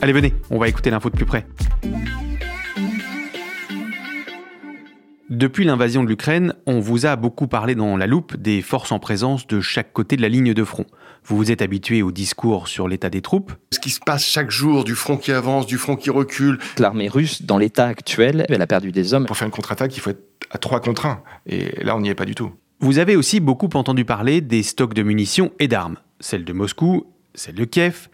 Allez, venez, on va écouter l'info de plus près. Depuis l'invasion de l'Ukraine, on vous a beaucoup parlé dans la loupe des forces en présence de chaque côté de la ligne de front. Vous vous êtes habitué au discours sur l'état des troupes. Ce qui se passe chaque jour, du front qui avance, du front qui recule. L'armée russe, dans l'état actuel, elle a perdu des hommes. Pour faire une contre-attaque, il faut être à 3 contre 1. Et là, on n'y est pas du tout. Vous avez aussi beaucoup entendu parler des stocks de munitions et d'armes. Celles de Moscou, celles de Kiev,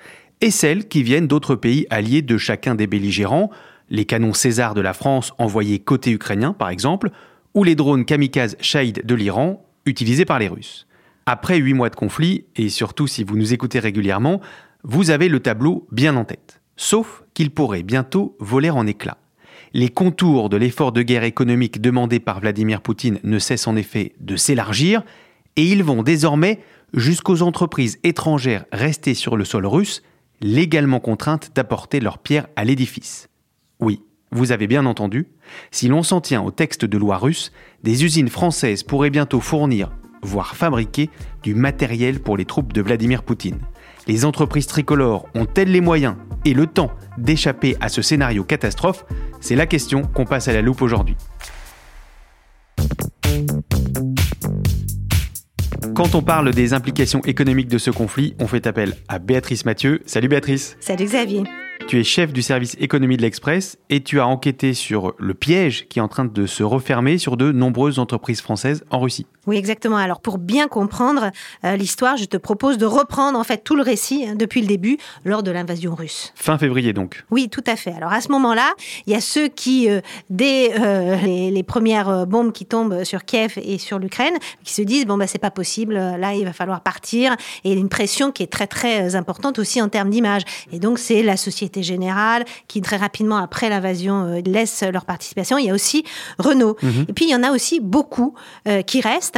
et celles qui viennent d'autres pays alliés de chacun des belligérants, les canons César de la France envoyés côté ukrainien par exemple, ou les drones kamikazes Shahid de l'Iran utilisés par les Russes. Après huit mois de conflit, et surtout si vous nous écoutez régulièrement, vous avez le tableau bien en tête. Sauf qu'il pourrait bientôt voler en éclats. Les contours de l'effort de guerre économique demandé par Vladimir Poutine ne cessent en effet de s'élargir, et ils vont désormais jusqu'aux entreprises étrangères restées sur le sol russe légalement contraintes d'apporter leur pierre à l'édifice. Oui, vous avez bien entendu, si l'on s'en tient au texte de loi russe, des usines françaises pourraient bientôt fournir, voire fabriquer, du matériel pour les troupes de Vladimir Poutine. Les entreprises tricolores ont-elles les moyens et le temps d'échapper à ce scénario catastrophe? C'est la question qu'on passe à la loupe aujourd'hui. Quand on parle des implications économiques de ce conflit, on fait appel à Béatrice Mathieu. Salut Béatrice. Salut Xavier. Tu es chef du service économie de l'Express et tu as enquêté sur le piège qui est en train de se refermer sur de nombreuses entreprises françaises en Russie. Oui, exactement. Alors pour bien comprendre euh, l'histoire, je te propose de reprendre en fait tout le récit hein, depuis le début, lors de l'invasion russe. Fin février donc. Oui, tout à fait. Alors à ce moment-là, il y a ceux qui, euh, dès euh, les, premières bombes qui tombent sur Kiev et sur l'Ukraine, qui se disent bon bah c'est pas possible, là il va falloir partir. Et une pression qui est très très importante aussi en termes d'image. Et donc c'est la Société Générale qui très rapidement après l'invasion laisse leur participation. Il y a aussi Renault. Mhm. Et puis il y en a aussi beaucoup qui restent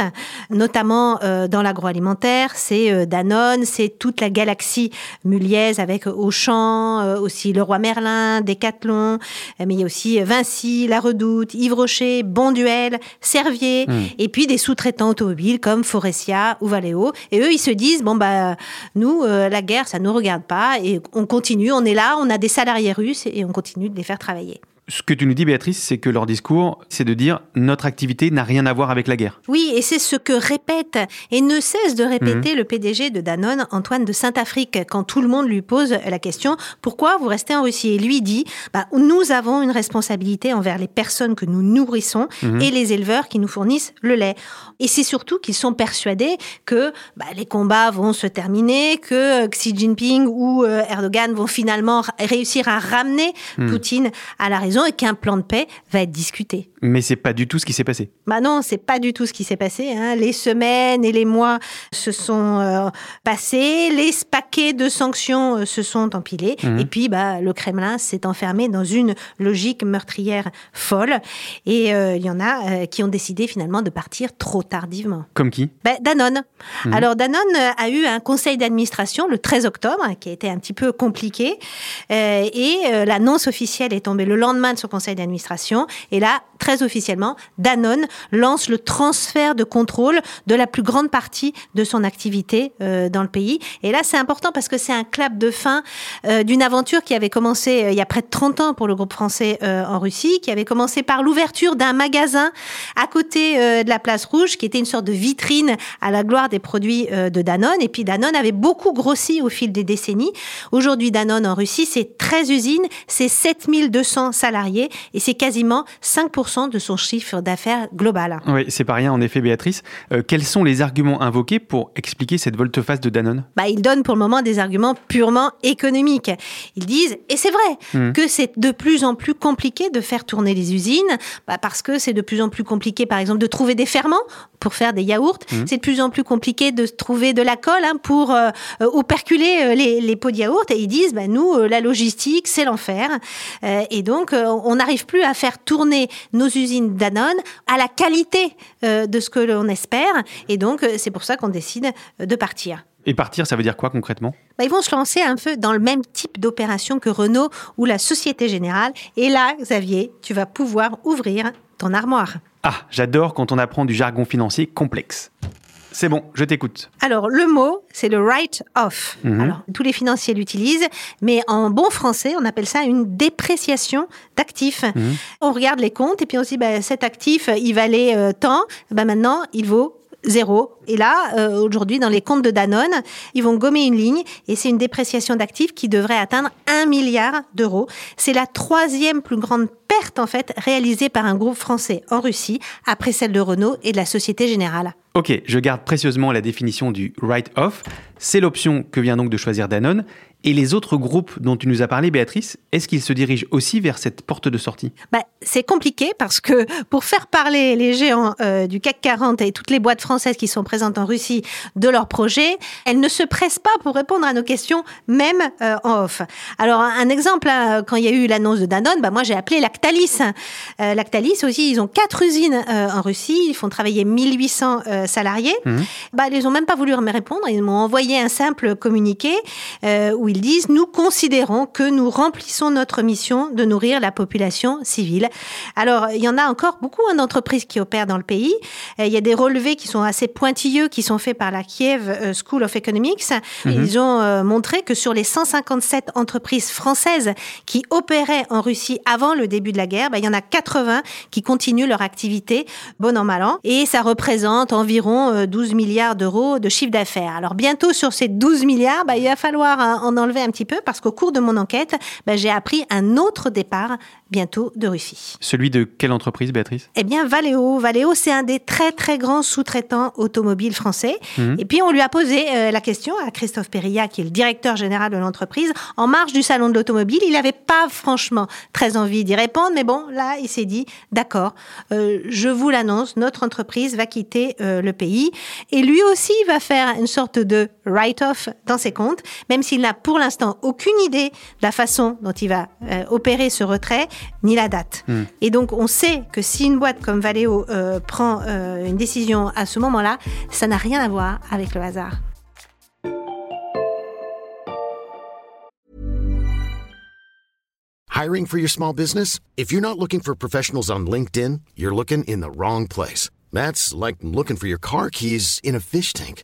notamment euh, dans l'agroalimentaire. C'est euh, Danone, c'est toute la galaxie muliaise avec Auchan, euh, aussi Leroy Merlin, Decathlon, mais il y a aussi Vinci, La Redoute, Yves Rocher, Bonduel, Servier, hmm. et puis des sous-traitants automobiles comme Forestia ou Valeo. Et eux, ils se disent bon bah nous, la guerre, ça nous regarde pas, et on continue, on est là, on a des salariés russes et on continue de les faire travailler. Ce que tu nous dis, Béatrice, c'est que leur discours, c'est de dire notre activité n'a rien à voir avec la guerre. Oui, et c'est ce que répète et ne cesse de répéter mhm. le PDG de Danone, Antoine de Saint-Afrique, quand tout le monde lui pose la question pourquoi vous restez en Russie? Et lui dit bah, nous avons une responsabilité envers les personnes que nous nourrissons mhm. et les éleveurs qui nous fournissent le lait. Et c'est surtout qu'ils sont persuadés que bah, les combats vont se terminer, que Xi Jinping ou euh, Erdogan vont finalement réussir à ramener mhm. Poutine à la raison et qu'un plan de paix va être discuté. Mais c'est pas du tout ce qui s'est passé. Bah non, c'est pas du tout ce qui s'est passé. Hein. Les semaines et les mois se sont euh, passés, les paquets de sanctions euh, se sont empilés, mhm. et puis bah le Kremlin s'est enfermé dans une logique meurtrière folle. Et euh, il y en a qui ont décidé finalement de partir trop tardivement. Comme qui? Bah, Danone. Mhm. Alors Danone a eu un conseil d'administration le 13 octobre, qui a été un petit peu compliqué, et l'annonce officielle est tombée le lendemain de son conseil d'administration. Et là, très officiellement, Danone lance le transfert de contrôle de la plus grande partie de son activité euh, dans le pays. Et là, c'est important parce que c'est un clap de fin euh, d'une aventure qui avait commencé euh, il y a près de 30 ans pour le groupe français en Russie, qui avait commencé par l'ouverture d'un magasin à côté de la place rouge, qui était une sorte de vitrine à la gloire des produits de Danone. Et puis Danone avait beaucoup grossi au fil des décennies. Aujourd'hui, Danone en Russie, c'est 13 usines, c'est 7200 salariés et c'est quasiment 5% de son chiffre d'affaires global. Oui, c'est pas rien en effet, Béatrice. Euh, quels sont les arguments invoqués pour expliquer cette volte-face de Danone? Bah, Ils donnent pour le moment des arguments purement économiques. Ils disent, et c'est vrai, hmm. que c'est de plus en plus compliqué de faire tourner les usines, bah, parce que c'est de plus en plus compliqué, par exemple, de trouver des ferments pour faire des yaourts. Hmm. C'est de plus en plus compliqué de trouver de la colle hein, pour euh, euh, operculer les, pots de yaourt. Et ils disent, bah, nous, la logistique, c'est l'enfer. et donc, on n'arrive plus à faire tourner nos usines Danone à la qualité de ce que l'on espère. Et donc, euh, c'est pour ça qu'on décide de partir. Et partir, ça veut dire quoi concrètement? Bah, Ils vont se lancer un peu dans le même type d'opération que Renault ou la Société Générale. Et là, Xavier, tu vas pouvoir ouvrir ton armoire. Ah, j'adore quand on apprend du jargon financier complexe. C'est bon, je t'écoute. Alors, le mot, c'est le write-off. Mhm. Alors, tous les financiers l'utilisent, mais en bon français, on appelle ça une dépréciation d'actifs. Mhm. On regarde les comptes et puis on se dit, bah, cet actif, il valait euh, tant, bah, maintenant, il vaut zéro. Et là, euh, aujourd'hui, dans les comptes de Danone, ils vont gommer une ligne et c'est une dépréciation d'actifs qui devrait atteindre un milliard d'euros. C'est la troisième plus grande perte, en fait, réalisée par un groupe français en Russie, après celle de Renault et de la Société Générale. Ok, je garde précieusement la définition du write-off. C'est l'option que vient donc de choisir Danone. Et les autres groupes dont tu nous as parlé, Béatrice, est-ce qu'ils se dirigent aussi vers cette porte de sortie? Bah, C'est compliqué parce que pour faire parler les géants euh, du CAC 40 et toutes les boîtes françaises qui sont présentes en Russie de leurs projets, elles ne se pressent pas pour répondre à nos questions, même euh, en off. Alors, un exemple, hein, quand il y a eu l'annonce de Danone, bah, moi j'ai appelé Lactalis. Euh, Lactalis aussi, ils ont quatre usines en Russie, ils font travailler 1800 salariés. Mmh. Bah, ils n'ont même pas voulu me répondre, ils m'ont envoyé un simple communiqué où ils disent, nous considérons que nous remplissons notre mission de nourrir la population civile. Alors, il y en a encore beaucoup hein, d'entreprises qui opèrent dans le pays. Euh, il y a des relevés qui sont assez pointilleux qui sont faits par la Kiev euh, School of Economics. Mhm. Ils ont euh, montré que sur les 157 entreprises françaises qui opéraient en Russie avant le début de la guerre, bah, il y en a 80 qui continuent leur activité, bon an, mal an. Et ça représente environ 12 milliards d'euros de chiffre d'affaires. Alors, bientôt, sur ces 12 milliards, bah, il va falloir hein, en enlever un petit peu parce qu'au cours de mon enquête, ben, j'ai appris un autre départ bientôt de Russie. Celui de quelle entreprise, Béatrice? Eh bien, Valeo. Valeo, c'est un des très très grands sous-traitants automobiles français. Mhm. Et puis, on lui a posé euh, la question à Christophe Perilla, qui est le directeur général de l'entreprise, en marge du salon de l'automobile. Il n'avait pas franchement très envie d'y répondre, mais bon, là, il s'est dit, d'accord, euh, je vous l'annonce, notre entreprise va quitter euh, le pays. Et lui aussi va faire une sorte de write-off dans ses comptes, même s'il n'a pour l'instant aucune idée de la façon dont il va opérer ce retrait ni la date. Hmm. Et donc, on sait que si une boîte comme Valeo euh, prend euh, une décision à ce moment-là, ça n'a rien à voir avec le hasard. Hiring for your small business? If you're not looking for professionals on LinkedIn, you're looking in the wrong place. That's like looking for your car keys in a fish tank.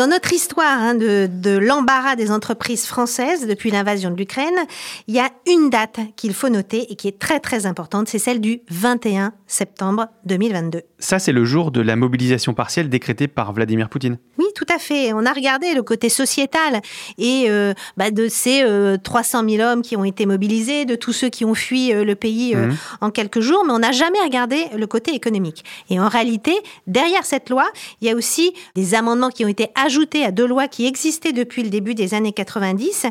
Dans notre histoire hein, de, de l'embarras des entreprises françaises depuis l'invasion de l'Ukraine, il y a une date qu'il faut noter et qui est très très importante, c'est celle du 21 septembre 2022. Ça, c'est le jour de la mobilisation partielle décrétée par Vladimir Poutine. Oui, tout à fait. On a regardé le côté sociétal et euh, bah, de ces 300 000 hommes qui ont été mobilisés, de tous ceux qui ont fui le pays Mhm. en quelques jours, mais on n'a jamais regardé le côté économique. Et en réalité, derrière cette loi, il y a aussi des amendements qui ont été ajoutés à deux lois qui existaient depuis le début des années 90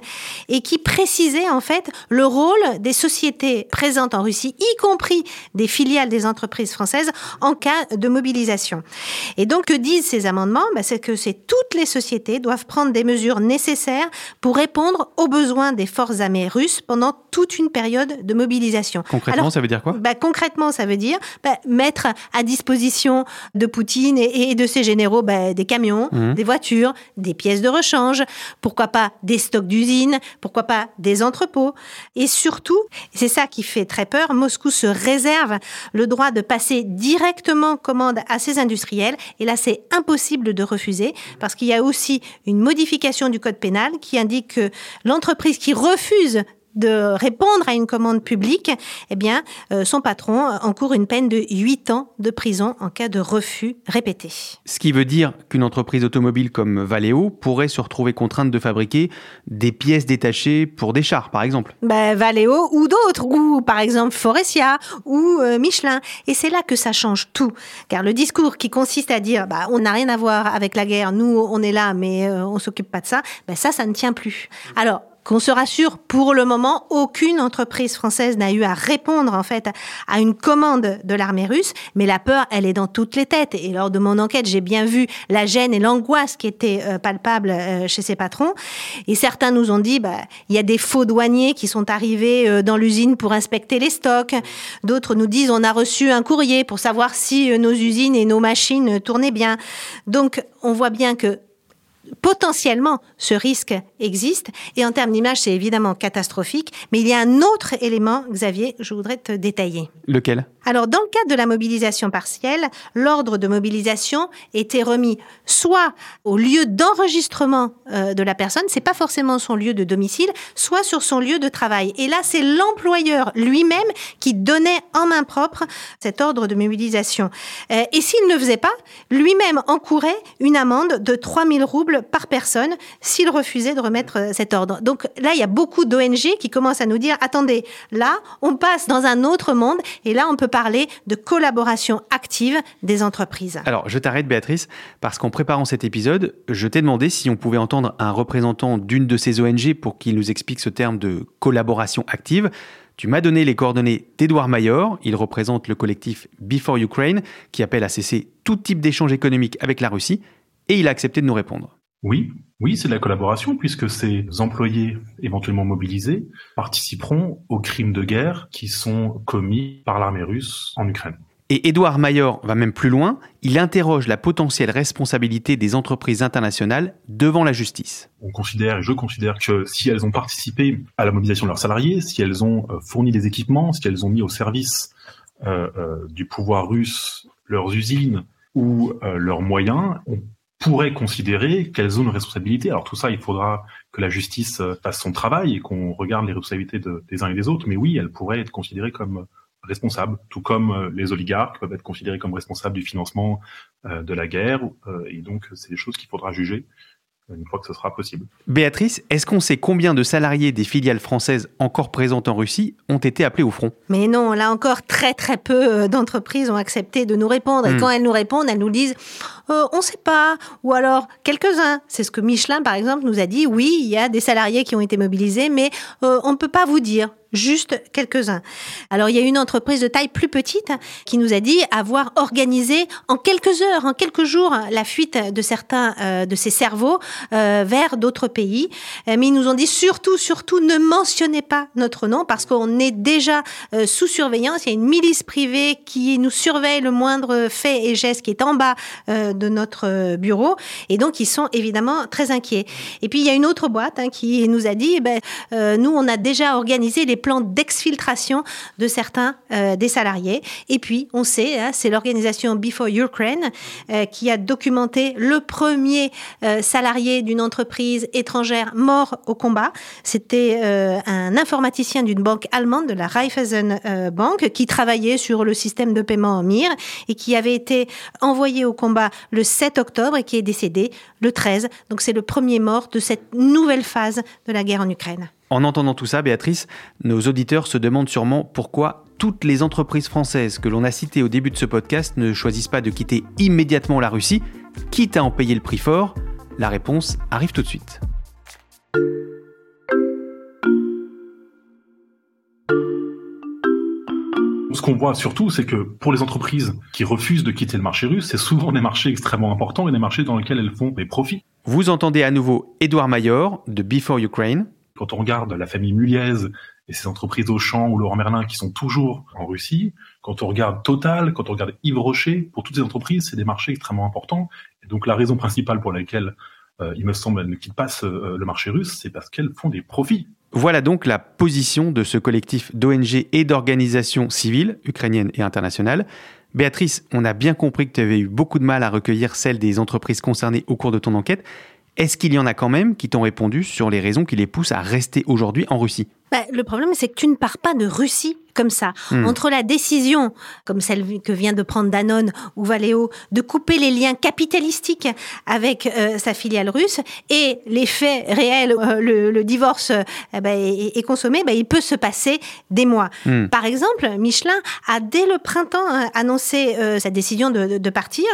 et qui précisaient en fait le rôle des sociétés présentes en Russie, y compris des filiales des entreprises françaises, en cas de mobilisation. Et donc, que disent ces amendements? Ben, C'est que c'est toutes les sociétés doivent prendre des mesures nécessaires pour répondre aux besoins des forces armées russes pendant toute une période de mobilisation. Concrètement, Alors, ça veut dire quoi? bah, concrètement, ça veut dire bah, mettre à disposition de Poutine et, et de ses généraux bah, des camions, Mhm. des voitures, des pièces de rechange, pourquoi pas des stocks d'usines, pourquoi pas des entrepôts. Et surtout, c'est ça qui fait très peur, Moscou se réserve le droit de passer directement commande à ses industriels. Et là, c'est impossible de refuser parce qu'il y a aussi une modification du code pénal qui indique que l'entreprise qui refuse de répondre à une commande publique, eh bien, euh, son patron encourt une peine de 8 ans de prison en cas de refus répété. Ce qui veut dire qu'une entreprise automobile comme Valeo pourrait se retrouver contrainte de fabriquer des pièces détachées pour des chars, par exemple. Ben, Valeo ou d'autres, ou par exemple Forestia ou euh, Michelin. Et c'est là que ça change tout. Car le discours qui consiste à dire bah, on n'a rien à voir avec la guerre, nous on est là, mais euh, on s'occupe pas de ça, ben, ça, ça ne tient plus. Alors, qu'on se rassure, pour le moment, aucune entreprise française n'a eu à répondre en fait à une commande de l'armée russe, mais la peur, elle est dans toutes les têtes. Et lors de mon enquête, j'ai bien vu la gêne et l'angoisse qui étaient euh, palpables euh, chez ces patrons. Et certains nous ont dit, bah, il y a des faux douaniers qui sont arrivés euh, dans l'usine pour inspecter les stocks. D'autres nous disent, on a reçu un courrier pour savoir si nos usines et nos machines tournaient bien. Donc, on voit bien que potentiellement ce risque existe et en termes d'image c'est évidemment catastrophique mais il y a un autre élément Xavier je voudrais te détailler Lequel? Alors, dans le cadre de la mobilisation partielle, l'ordre de mobilisation était remis soit au lieu d'enregistrement euh, de la personne, c'est pas forcément son lieu de domicile, soit sur son lieu de travail. Et là, c'est l'employeur lui-même qui donnait en main propre cet ordre de mobilisation. Euh, et s'il ne faisait pas, lui-même encourait une amende de 3000 roubles par personne s'il refusait de remettre euh, cet ordre. Donc là, il y a beaucoup d'ONG qui commencent à nous dire, attendez, là, on passe dans un autre monde et là, on peut parler de collaboration active des entreprises. Alors, je t'arrête, Béatrice, parce qu'en préparant cet épisode, je t'ai demandé si on pouvait entendre un représentant d'une de ces ONG pour qu'il nous explique ce terme de collaboration active. Tu m'as donné les coordonnées d'Edouard Mayor. Il représente le collectif Before Ukraine, qui appelle à cesser tout type d'échange économique avec la Russie, et il a accepté de nous répondre. Oui, oui, c'est de la collaboration puisque ces employés éventuellement mobilisés participeront aux crimes de guerre qui sont commis par l'armée russe en Ukraine. Et Édouard Mayor va même plus loin, il interroge la potentielle responsabilité des entreprises internationales devant la justice. On considère, et je considère que si elles ont participé à la mobilisation de leurs salariés, si elles ont euh, fourni des équipements, si elles ont mis au service euh, euh, du pouvoir russe leurs usines ou euh, leurs moyens, on pourrait considérer qu'elles ont une responsabilité. Alors tout ça, il faudra que la justice euh, fasse son travail et qu'on regarde les responsabilités de- des uns et des autres. Mais oui, elles pourraient être considérées comme responsables, tout comme euh, les oligarques peuvent être considérés comme responsables du financement euh, de la guerre. euh, et donc, c'est des choses qu'il faudra juger euh, une fois que ce sera possible. Béatrice, est-ce qu'on sait combien de salariés des filiales françaises encore présentes en Russie ont été appelés au front? Mais non, là encore, très très peu euh, d'entreprises ont accepté de nous répondre. Et Hmm. quand elles nous répondent, elles nous disent euh, on ne sait pas, ou alors quelques-uns. C'est ce que Michelin, par exemple, nous a dit. Oui, il y a des salariés qui ont été mobilisés, mais euh, on ne peut pas vous dire. Juste quelques-uns. Alors, il y a une entreprise de taille plus petite qui nous a dit avoir organisé en quelques heures, en quelques jours, la fuite de certains euh, de ces cerveaux euh, vers d'autres pays. Euh, mais ils nous ont dit surtout, surtout, ne mentionnez pas notre nom parce qu'on est déjà euh, sous surveillance. Il y a une milice privée qui nous surveille le moindre fait et geste qui est en bas euh, de notre euh, bureau. Et donc, ils sont évidemment très inquiets. Et puis, il y a une autre boîte hein, qui nous a dit, eh ben, nous, on a déjà organisé les plans d'exfiltration de certains euh, des salariés. Et puis, on sait, hein, c'est l'organisation Before Ukraine euh, qui a documenté le premier euh, salarié d'une entreprise étrangère mort au combat. C'était un informaticien d'une banque allemande, de la Raiffeisen Bank, qui travaillait sur le système de paiement en MIR et qui avait été envoyé au combat le 7 octobre et qui est décédé le 13. Donc c'est le premier mort de cette nouvelle phase de la guerre en Ukraine. En entendant tout ça, Béatrice, nos auditeurs se demandent sûrement pourquoi toutes les entreprises françaises que l'on a citées au début de ce podcast ne choisissent pas de quitter immédiatement la Russie, quitte à en payer le prix fort. La réponse arrive tout de suite. Ce qu'on voit surtout, c'est que pour les entreprises qui refusent de quitter le marché russe, c'est souvent des marchés extrêmement importants et des marchés dans lesquels elles font des profits. Vous entendez à nouveau Édouard Mayor de Before Ukraine. Quand on regarde la famille Muliez et ses entreprises Auchan ou Laurent Merlin qui sont toujours en Russie, quand on regarde Total, quand on regarde Yves Rocher, pour toutes ces entreprises, c'est des marchés extrêmement importants. Et donc la raison principale pour laquelle, euh, il me semble, elles ne quittent pas le marché russe, c'est parce qu'elles font des profits. Voilà donc la position de ce collectif d'ONG et d'organisations civiles, ukrainiennes et internationales. Béatrice, on a bien compris que tu avais eu beaucoup de mal à recueillir celles des entreprises concernées au cours de ton enquête. Est-ce qu'il y en a quand même qui t'ont répondu sur les raisons qui les poussent à rester aujourd'hui en Russie? Bah, Le problème, c'est que tu ne pars pas de Russie comme ça. Hmm. Entre la décision, comme celle que vient de prendre Danone ou Valeo, de couper les liens capitalistiques avec euh, sa filiale russe et les faits réels, euh, le, divorce euh, bah, est, consommé, bah, il peut se passer des mois. Hmm. Par exemple, Michelin a dès le printemps annoncé sa décision de, de, partir.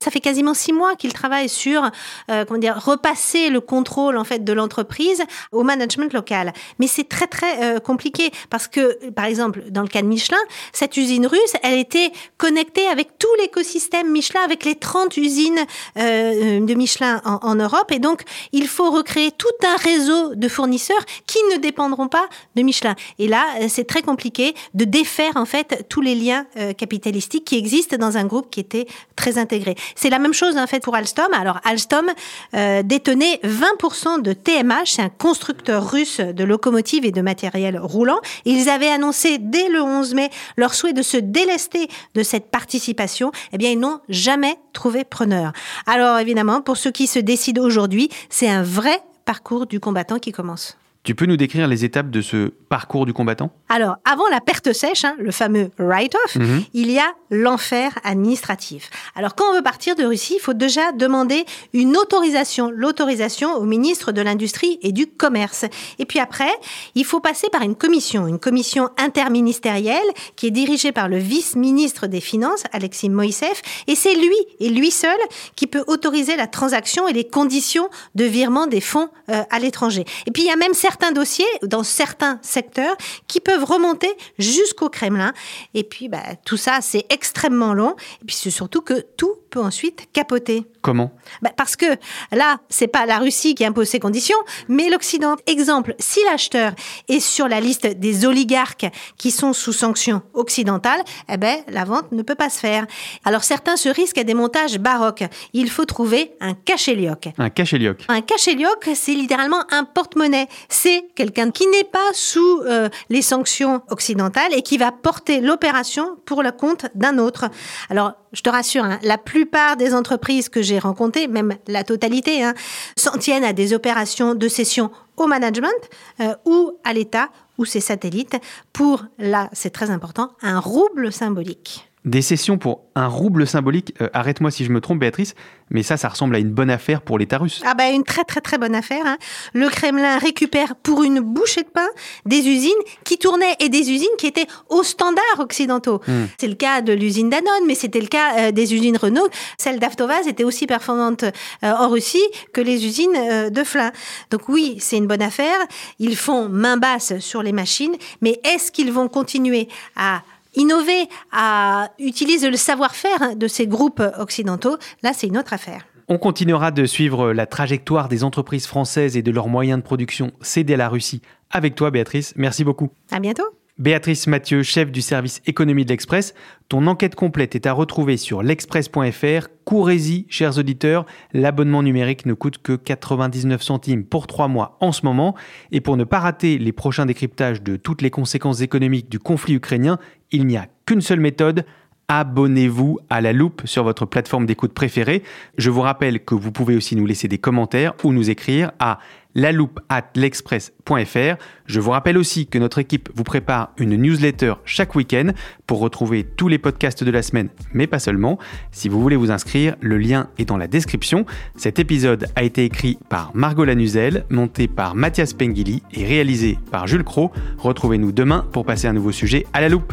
Ça fait quasiment six mois qu'il travaille sur comment dire repasser le contrôle en fait de l'entreprise au management local. Mais c'est très très compliqué parce que par exemple dans le cas de Michelin, cette usine russe, elle était connectée avec tout l'écosystème Michelin, avec les 30 usines euh, de Michelin en, Europe. Et donc, il faut recréer tout un réseau de fournisseurs qui ne dépendront pas de Michelin. Et là, euh, c'est très compliqué de défaire, en fait, tous les liens euh, capitalistiques qui existent dans un groupe qui était très intégré. C'est la même chose, en fait, pour Alstom. Alors, Alstom détenait 20% de TMH, c'est un constructeur russe de locomotives et de matériel roulant. ils avaient annoncé dès le 11 mai leur souhait de se délester de cette participation, eh bien, ils n'ont jamais trouvé preneur. Alors, évidemment, pour ceux qui se décident aujourd'hui, c'est un vrai parcours du combattant qui commence. Tu peux nous décrire les étapes de ce parcours du combattant? Alors, avant la perte sèche, hein, le fameux write-off, mhm. il y a l'enfer administratif. Alors, quand on veut partir de Russie, il faut déjà demander une autorisation, l'autorisation au ministre de l'Industrie et du Commerce. Et puis après, il faut passer par une commission, une commission interministérielle qui est dirigée par le vice-ministre des Finances, Alexis Moïsev, et c'est lui et lui seul qui peut autoriser la transaction et les conditions de virement des fonds euh, à l'étranger. Et puis, il y a même certains dossiers, dans certains secteurs, qui peuvent remonter jusqu'au Kremlin. Et puis, bah, tout ça, c'est extrêmement long. Et puis, c'est surtout que tout peut ensuite capoter. Comment bah, Parce que là, c'est pas la Russie qui impose ces conditions, mais l'Occident. Exemple, si l'acheteur est sur la liste des oligarques qui sont sous sanctions occidentales, eh ben, la vente ne peut pas se faire. Alors certains se risquent à des montages baroques. Il faut trouver un cachelioc. Un cachelioc. Un cachelioc, c'est littéralement un porte-monnaie. C'est quelqu'un qui n'est pas sous euh, les sanctions occidentales et qui va porter l'opération pour le compte d'un autre. Alors, je te rassure, hein, la plupart des entreprises que j'ai rencontrées, même la totalité, hein, s'en tiennent à des opérations de cession au management euh, ou à l'État ou ses satellites pour, là c'est très important, un rouble symbolique. Des sessions pour un rouble symbolique, euh, arrête-moi si je me trompe Béatrice, mais ça, ça ressemble à une bonne affaire pour l'État russe. Ah bah une très très très bonne affaire. Hein. Le Kremlin récupère pour une bouchée de pain des usines qui tournaient et des usines qui étaient aux standards occidentaux. Hmm. C'est le cas de l'usine Danone, mais c'était le cas euh, des usines Renault. Celle d'Avtovaz était aussi performante euh, en Russie que les usines de Flin. Donc oui, c'est une bonne affaire. Ils font main basse sur les machines, mais est-ce qu'ils vont continuer à innover, à utiliser le savoir-faire de ces groupes occidentaux, là, c'est une autre affaire. On continuera de suivre la trajectoire des entreprises françaises et de leurs moyens de production cédés à la Russie avec toi, Béatrice. Merci beaucoup. À bientôt. Béatrice Mathieu, chef du service économie de l'Express, ton enquête complète est à retrouver sur l'express.fr. Courez-y, chers auditeurs, l'abonnement numérique ne coûte que 99 centimes pour 3 mois en ce moment. Et pour ne pas rater les prochains décryptages de toutes les conséquences économiques du conflit ukrainien, il n'y a qu'une seule méthode, abonnez-vous à la loupe sur votre plateforme d'écoute préférée. Je vous rappelle que vous pouvez aussi nous laisser des commentaires ou nous écrire à la loupe at l'express.fr. Je vous rappelle aussi que notre équipe vous prépare une newsletter chaque week-end pour retrouver tous les podcasts de la semaine, mais pas seulement. Si vous voulez vous inscrire, le lien est dans la description. Cet épisode a été écrit par Margot Lanuzel, monté par Mathias Pengili et réalisé par Jules Cro. Retrouvez-nous demain pour passer un nouveau sujet à la loupe.